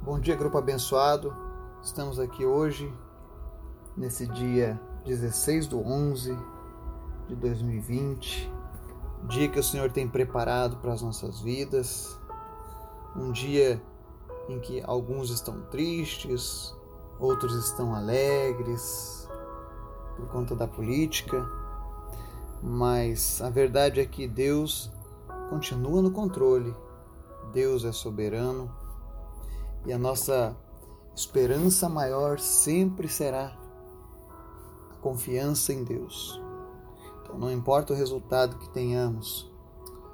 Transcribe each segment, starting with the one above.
Bom dia, grupo abençoado. Estamos aqui hoje, nesse dia 16 do 11 de 2020, dia que o Senhor tem preparado para as nossas vidas, um dia em que alguns estão tristes, outros estão alegres por conta da política, mas a verdade é que Deus continua no controle, Deus é soberano e a nossa esperança maior sempre será a confiança em Deus. Então, não importa o resultado que tenhamos,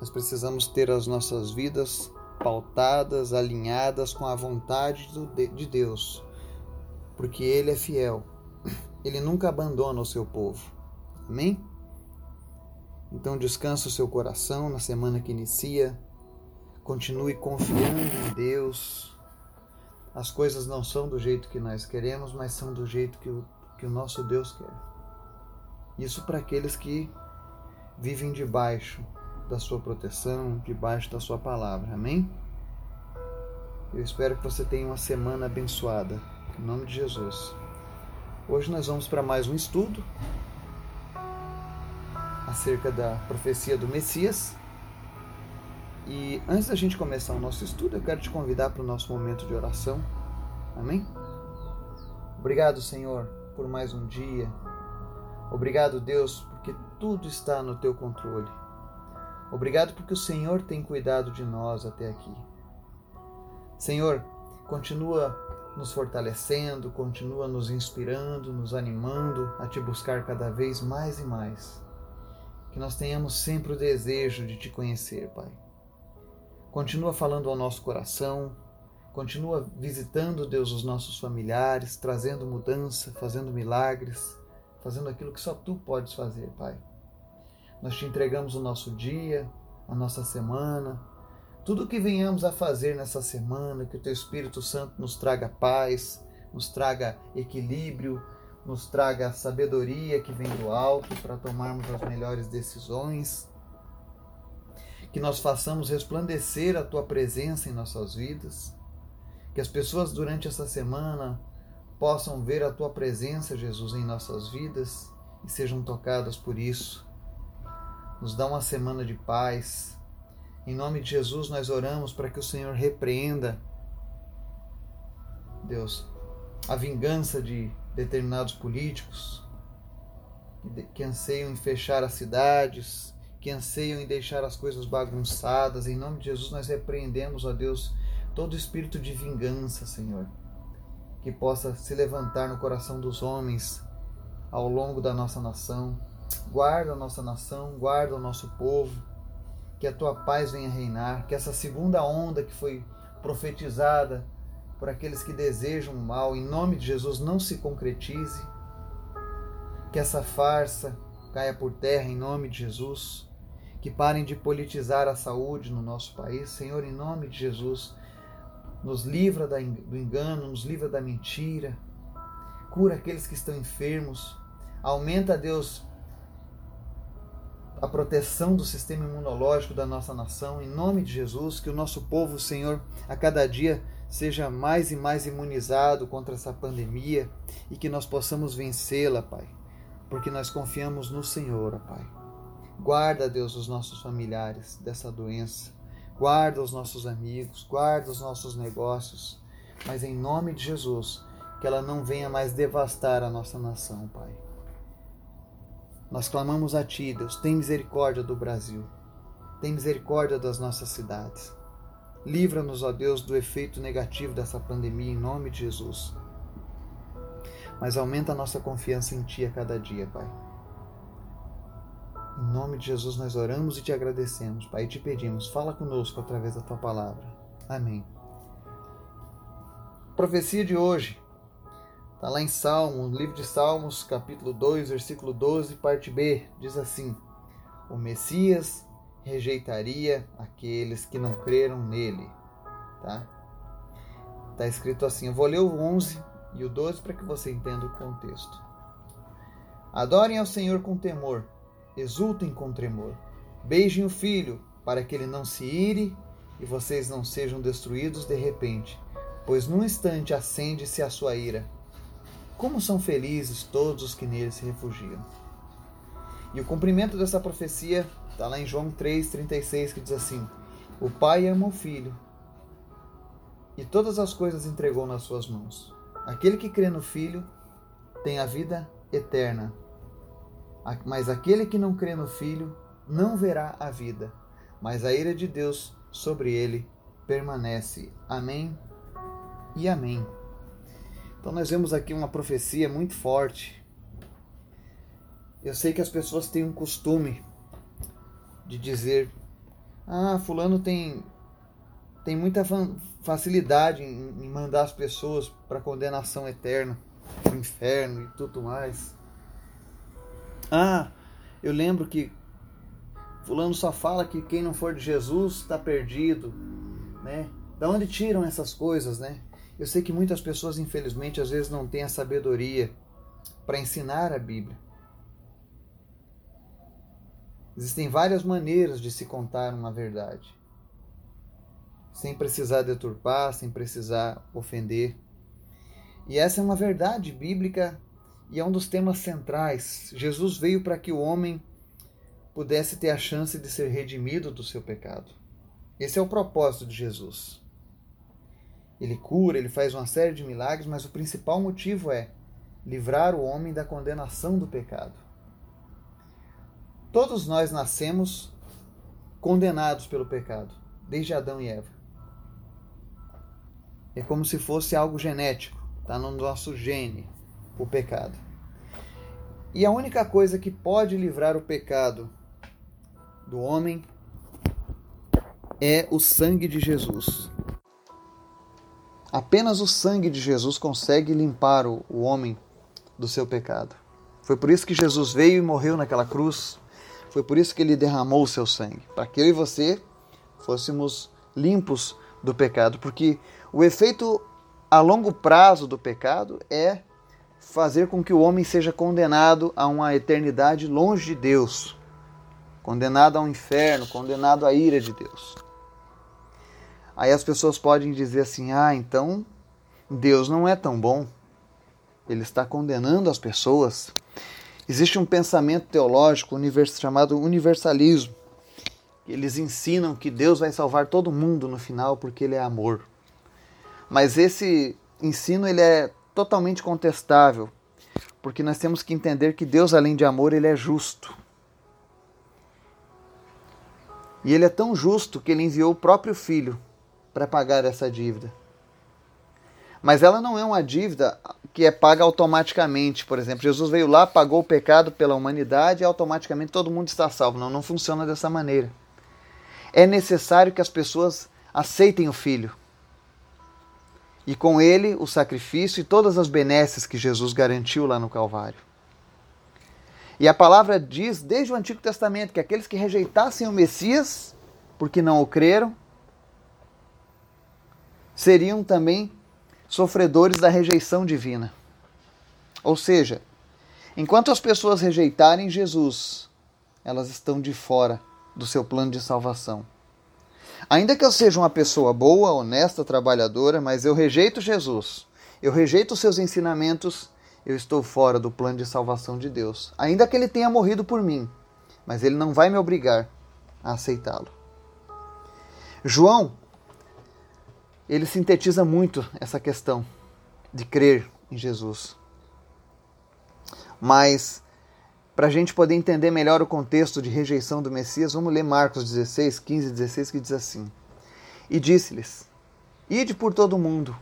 nós precisamos ter as nossas vidas pautadas, alinhadas com a vontade de Deus, porque Ele é fiel. Ele nunca abandona o seu povo. Amém? Então descanse o seu coração na semana que inicia. Continue confiando em Deus as coisas não são do jeito que nós queremos, mas são do jeito que o, que o nosso Deus quer. Isso para aqueles que vivem debaixo da sua proteção, debaixo da sua palavra. Amém? Eu espero que você tenha uma semana abençoada. Em nome de Jesus. Hoje nós vamos para mais um estudo acerca da profecia do Messias. E antes da gente começar o nosso estudo, eu quero te convidar para o nosso momento de oração. Amém? Obrigado, Senhor, por mais um dia. Obrigado, Deus, porque tudo está no teu controle. Obrigado porque o Senhor tem cuidado de nós até aqui. Senhor, continua nos fortalecendo, continua nos inspirando, nos animando a te buscar cada vez mais e mais. Que nós tenhamos sempre o desejo de te conhecer, Pai. Continua falando ao nosso coração, continua visitando, Deus, os nossos familiares, trazendo mudança, fazendo milagres, fazendo aquilo que só tu podes fazer, Pai. Nós te entregamos o nosso dia, a nossa semana, tudo o que venhamos a fazer nessa semana, que o teu Espírito Santo nos traga paz, nos traga equilíbrio, nos traga sabedoria que vem do alto para tomarmos as melhores decisões que nós façamos resplandecer a tua presença em nossas vidas, que as pessoas durante essa semana possam ver a tua presença, Jesus, em nossas vidas e sejam tocadas por isso. Nos dá uma semana de paz. Em nome de Jesus, nós oramos para que o Senhor repreenda, Deus, a vingança de determinados políticos que anseiam em fechar as cidades, que anseiam em deixar as coisas bagunçadas. Em nome de Jesus, nós repreendemos, ó Deus, todo espírito de vingança, Senhor, que possa se levantar no coração dos homens ao longo da nossa nação. Guarda a nossa nação, guarda o nosso povo, que a tua paz venha reinar, que essa segunda onda que foi profetizada por aqueles que desejam o mal, em nome de Jesus, não se concretize, que essa farsa caia por terra em nome de Jesus que parem de politizar a saúde no nosso país. Senhor, em nome de Jesus, nos livra do engano, nos livra da mentira, cura aqueles que estão enfermos, aumenta, Deus, a proteção do sistema imunológico da nossa nação, em nome de Jesus, que o nosso povo, Senhor, a cada dia seja mais e mais imunizado contra essa pandemia e que nós possamos vencê-la, Pai, porque nós confiamos no Senhor, Pai. Guarda, Deus, os nossos familiares dessa doença. Guarda os nossos amigos, guarda os nossos negócios. Mas em nome de Jesus, que ela não venha mais devastar a nossa nação, Pai. Nós clamamos a Ti, Deus, tem misericórdia do Brasil. Tem misericórdia das nossas cidades. Livra-nos, ó Deus, do efeito negativo dessa pandemia em nome de Jesus. Mas aumenta a nossa confiança em Ti a cada dia, Pai. Em nome de Jesus nós oramos e te agradecemos, Pai, e te pedimos, fala conosco através da tua palavra. Amém. Profecia de hoje está lá em Salmo, livro de Salmos, capítulo 2, versículo 12, parte B, diz assim: O Messias rejeitaria aqueles que não creram nele, tá? Tá escrito assim, eu vou ler o 11 e o 12 para que você entenda o contexto. Adorem ao Senhor com temor exultem com tremor. Beijem o filho, para que ele não se ire e vocês não sejam destruídos de repente pois num instante acende-se a sua ira. Como são felizes todos os que nele se refugiam. E o cumprimento dessa profecia está lá em João 3,36, que diz assim: O Pai ama o Filho e todas as coisas entregou nas suas mãos. Aquele que crê no Filho tem a vida eterna, mas aquele que não crê no Filho não verá a vida, mas a ira de Deus sobre ele permanece. Amém e amém. Então nós vemos aqui uma profecia muito forte. Eu sei que as pessoas têm um costume de dizer: "Ah, fulano tem tem muita facilidade em mandar as pessoas para condenação eterna, para o inferno e tudo mais". Ah, eu lembro que fulano só fala que quem não for de Jesus está perdido, né? Da onde tiram essas coisas, né? Eu sei que muitas pessoas, infelizmente, às vezes não têm a sabedoria para ensinar a Bíblia. Existem várias maneiras de se contar uma verdade, sem precisar deturpar, sem precisar ofender. E essa é uma verdade bíblica e é um dos temas centrais. Jesus veio para que o homem pudesse ter a chance de ser redimido do seu pecado. Esse é o propósito de Jesus. Ele cura, ele faz uma série de milagres, mas o principal motivo é livrar o homem da condenação do pecado. Todos nós nascemos condenados pelo pecado, desde Adão e Eva. É como se fosse algo genético, está no nosso gene, o pecado. E a única coisa que pode livrar o pecado do homem é o sangue de Jesus. Apenas o sangue de Jesus consegue limpar o, o homem do seu pecado. Foi por isso que Jesus veio e morreu naquela cruz. Foi por isso que ele derramou o seu sangue, para que eu e você fôssemos limpos do pecado, porque o efeito a longo prazo do pecado é fazer com que o homem seja condenado a uma eternidade longe de Deus, condenado ao inferno, condenado à ira de Deus. Aí as pessoas podem dizer assim: ah, então Deus não é tão bom. Ele está condenando as pessoas. Existe um pensamento teológico chamado universalismo. Eles ensinam que Deus vai salvar todo mundo no final porque ele é amor. Mas esse ensino ele é totalmente contestável, porque nós temos que entender que Deus, além de amor, ele é justo. E ele é tão justo que ele enviou o próprio filho para pagar essa dívida. Mas ela não é uma dívida que é paga automaticamente. Por exemplo, Jesus veio lá, pagou o pecado pela humanidade e automaticamente todo mundo está salvo. Não, não funciona dessa maneira. É necessário que as pessoas aceitem o Filho. E com ele o sacrifício e todas as benesses que Jesus garantiu lá no Calvário. E a palavra diz desde o Antigo Testamento que aqueles que rejeitassem o Messias, porque não o creram, seriam também sofredores da rejeição divina. Ou seja, enquanto as pessoas rejeitarem Jesus, elas estão de fora do seu plano de salvação. Ainda que eu seja uma pessoa boa, honesta, trabalhadora, mas eu rejeito Jesus, eu rejeito os seus ensinamentos, eu estou fora do plano de salvação de Deus. Ainda que ele tenha morrido por mim, mas ele não vai me obrigar a aceitá-lo. João ele sintetiza muito essa questão de crer em Jesus. Mas, para a gente poder entender melhor o contexto de rejeição do Messias, vamos ler Marcos 16, 15 e 16, que diz assim: E disse-lhes: Ide por todo o mundo,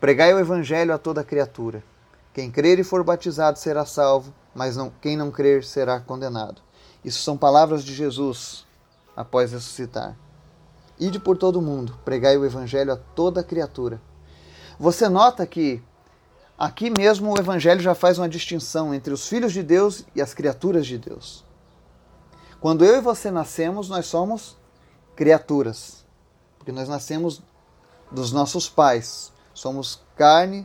pregai o evangelho a toda criatura. Quem crer e for batizado será salvo, mas não, quem não crer será condenado. Isso são palavras de Jesus após ressuscitar. Ide por todo o mundo, pregai o evangelho a toda criatura. Você nota que aqui mesmo o evangelho já faz uma distinção entre os filhos de Deus e as criaturas de Deus. Quando eu e você nascemos, nós somos criaturas, porque nós nascemos dos nossos pais, somos carne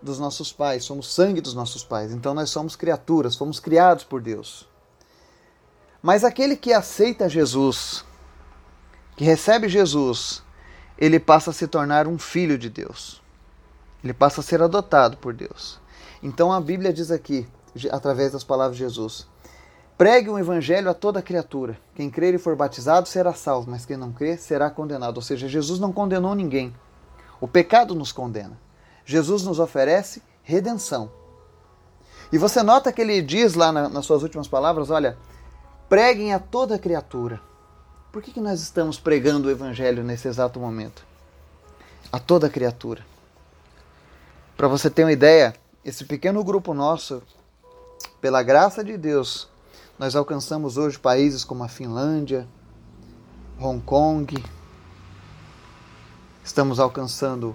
dos nossos pais, somos sangue dos nossos pais. Então nós somos criaturas, fomos criados por Deus. Mas aquele que aceita Jesus, que recebe Jesus, ele passa a se tornar um filho de Deus. Ele passa a ser adotado por Deus. Então a Bíblia diz aqui, através das palavras de Jesus: pregue o evangelho a toda criatura. Quem crer e for batizado será salvo, mas quem não crer será condenado. Ou seja, Jesus não condenou ninguém. O pecado nos condena. Jesus nos oferece redenção. E você nota que ele diz lá na, nas suas últimas palavras: olha, preguem a toda criatura. Por que, que nós estamos pregando o Evangelho nesse exato momento? A toda criatura. Para você ter uma ideia, esse pequeno grupo nosso, pela graça de Deus, nós alcançamos hoje países como a Finlândia, Hong Kong, estamos alcançando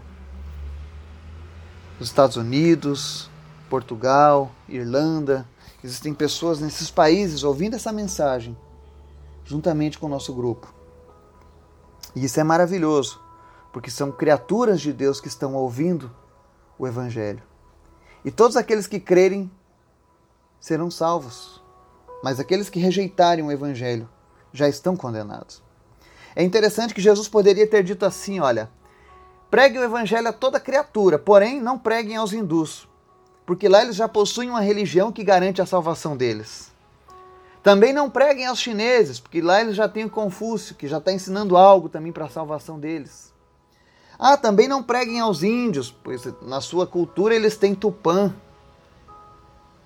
os Estados Unidos, Portugal, Irlanda. Existem pessoas nesses países ouvindo essa mensagem, juntamente com o nosso grupo. E isso é maravilhoso, porque são criaturas de Deus que estão ouvindo o Evangelho. E todos aqueles que crerem serão salvos, mas aqueles que rejeitarem o Evangelho já estão condenados. É interessante que Jesus poderia ter dito assim: olha, pregue o Evangelho a toda criatura, porém não preguem aos hindus, porque lá eles já possuem uma religião que garante a salvação deles. Também não preguem aos chineses, porque lá eles já têm o Confúcio, que já está ensinando algo também para a salvação deles. Ah, também não preguem aos índios, pois na sua cultura eles têm Tupã.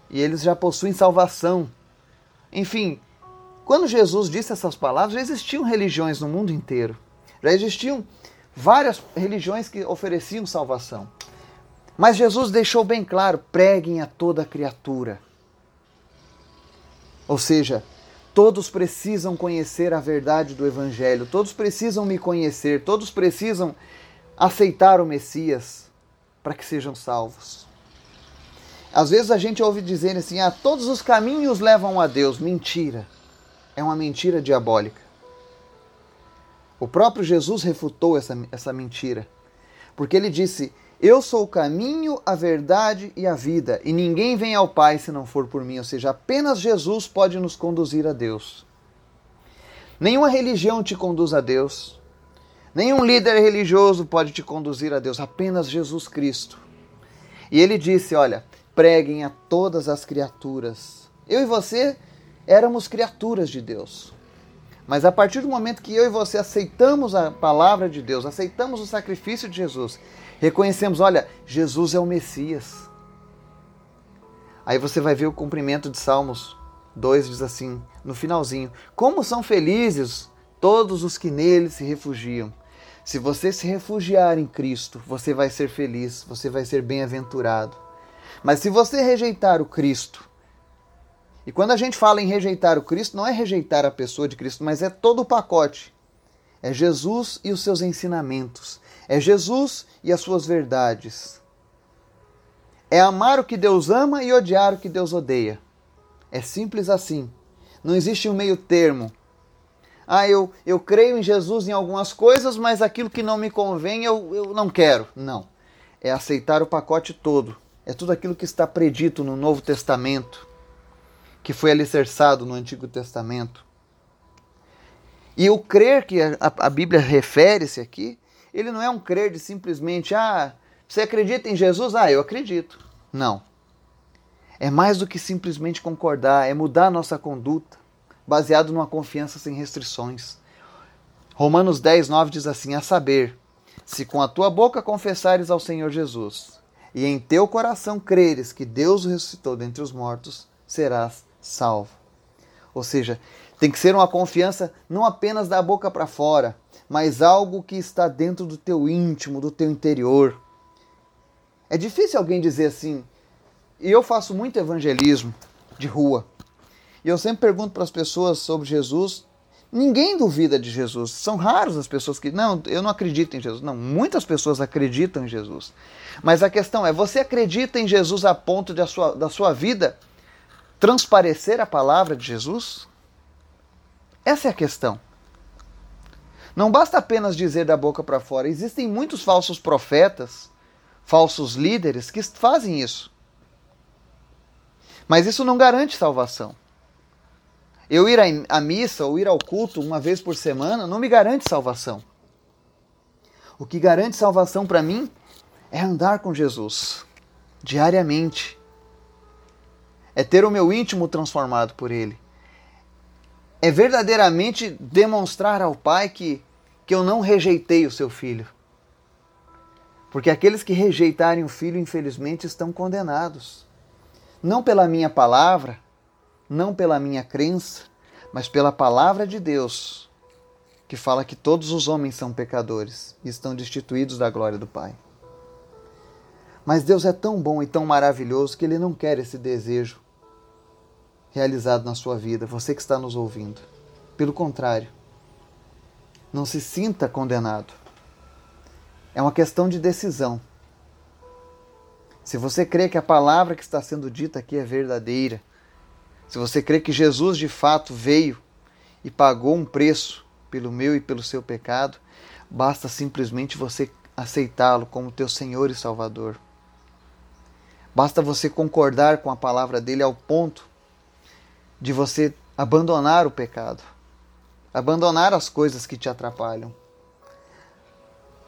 E eles já possuem salvação. Enfim, quando Jesus disse essas palavras, já existiam religiões no mundo inteiro. Já existiam várias religiões que ofereciam salvação. Mas Jesus deixou bem claro: preguem a toda criatura. Ou seja, todos precisam conhecer a verdade do Evangelho, todos precisam me conhecer, todos precisam aceitar o Messias para que sejam salvos. Às vezes a gente ouve dizer assim: ah, todos os caminhos levam a Deus. Mentira. É uma mentira diabólica. O próprio Jesus refutou essa, essa mentira. Porque ele disse: Eu sou o caminho, a verdade e a vida, e ninguém vem ao Pai se não for por mim. Ou seja, apenas Jesus pode nos conduzir a Deus. Nenhuma religião te conduz a Deus. Nenhum líder religioso pode te conduzir a Deus, apenas Jesus Cristo. E ele disse: Olha, preguem a todas as criaturas. Eu e você éramos criaturas de Deus. Mas a partir do momento que eu e você aceitamos a palavra de Deus, aceitamos o sacrifício de Jesus, reconhecemos: olha, Jesus é o Messias. Aí você vai ver o cumprimento de Salmos 2 diz assim, no finalzinho: Como são felizes todos os que nele se refugiam. Se você se refugiar em Cristo, você vai ser feliz, você vai ser bem-aventurado. Mas se você rejeitar o Cristo, e quando a gente fala em rejeitar o Cristo, não é rejeitar a pessoa de Cristo, mas é todo o pacote. É Jesus e os seus ensinamentos. É Jesus e as suas verdades. É amar o que Deus ama e odiar o que Deus odeia. É simples assim. Não existe um meio termo ah, eu, eu creio em Jesus em algumas coisas, mas aquilo que não me convém eu, eu não quero. Não. É aceitar o pacote todo. É tudo aquilo que está predito no Novo Testamento, que foi alicerçado no Antigo Testamento. E o crer que a, a Bíblia refere-se aqui, ele não é um crer de simplesmente, ah, você acredita em Jesus? Ah, eu acredito. Não. É mais do que simplesmente concordar, é mudar a nossa conduta baseado numa confiança sem restrições. Romanos 10, 9 diz assim: A saber, se com a tua boca confessares ao Senhor Jesus e em teu coração creres que Deus o ressuscitou dentre os mortos, serás salvo. Ou seja, tem que ser uma confiança não apenas da boca para fora, mas algo que está dentro do teu íntimo, do teu interior. É difícil alguém dizer assim, e eu faço muito evangelismo de rua. E eu sempre pergunto para as pessoas sobre Jesus. Ninguém duvida de Jesus. São raros as pessoas que. Não, eu não acredito em Jesus. Não, muitas pessoas acreditam em Jesus. Mas a questão é: você acredita em Jesus a ponto de a sua, da sua vida transparecer a palavra de Jesus? Essa é a questão. Não basta apenas dizer da boca para fora. Existem muitos falsos profetas, falsos líderes que fazem isso. Mas isso não garante salvação. Eu ir à missa ou ir ao culto uma vez por semana não me garante salvação. O que garante salvação para mim é andar com Jesus diariamente. É ter o meu íntimo transformado por Ele. É verdadeiramente demonstrar ao Pai que, que eu não rejeitei o seu filho. Porque aqueles que rejeitarem o filho, infelizmente, estão condenados. Não pela minha palavra, não pela minha crença, mas pela palavra de Deus, que fala que todos os homens são pecadores e estão destituídos da glória do Pai. Mas Deus é tão bom e tão maravilhoso que Ele não quer esse desejo realizado na sua vida, você que está nos ouvindo. Pelo contrário, não se sinta condenado. É uma questão de decisão. Se você crê que a palavra que está sendo dita aqui é verdadeira, se você crê que Jesus de fato veio e pagou um preço pelo meu e pelo seu pecado, basta simplesmente você aceitá-lo como teu Senhor e Salvador. Basta você concordar com a palavra dele ao ponto de você abandonar o pecado, abandonar as coisas que te atrapalham,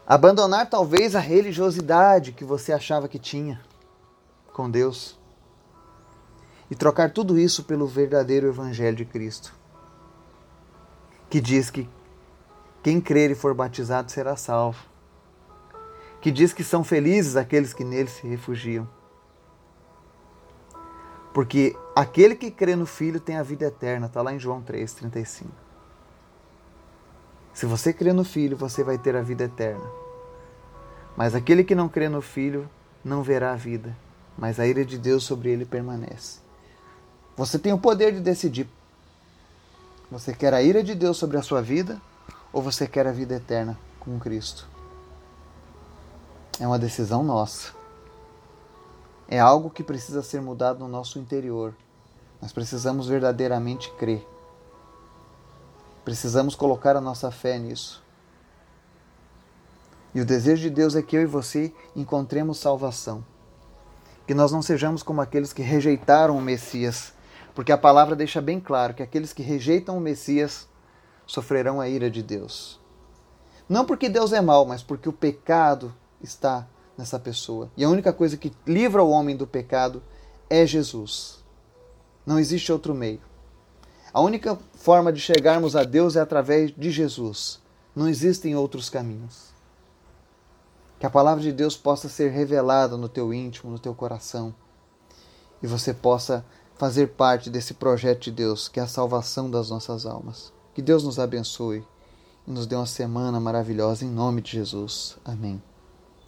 abandonar talvez a religiosidade que você achava que tinha com Deus e trocar tudo isso pelo verdadeiro Evangelho de Cristo, que diz que quem crer e for batizado será salvo, que diz que são felizes aqueles que nele se refugiam. Porque aquele que crê no Filho tem a vida eterna, está lá em João 3,35. Se você crê no Filho, você vai ter a vida eterna. Mas aquele que não crê no Filho não verá a vida, mas a ira de Deus sobre ele permanece. Você tem o poder de decidir. Você quer a ira de Deus sobre a sua vida ou você quer a vida eterna com Cristo? É uma decisão nossa. É algo que precisa ser mudado no nosso interior. Nós precisamos verdadeiramente crer. Precisamos colocar a nossa fé nisso. E o desejo de Deus é que eu e você encontremos salvação. Que nós não sejamos como aqueles que rejeitaram o Messias porque a palavra deixa bem claro que aqueles que rejeitam o Messias sofrerão a ira de Deus. Não porque Deus é mau, mas porque o pecado está nessa pessoa. E a única coisa que livra o homem do pecado é Jesus. Não existe outro meio. A única forma de chegarmos a Deus é através de Jesus. Não existem outros caminhos. Que a palavra de Deus possa ser revelada no teu íntimo, no teu coração, e você possa fazer parte desse projeto de Deus, que é a salvação das nossas almas. Que Deus nos abençoe e nos dê uma semana maravilhosa em nome de Jesus. Amém.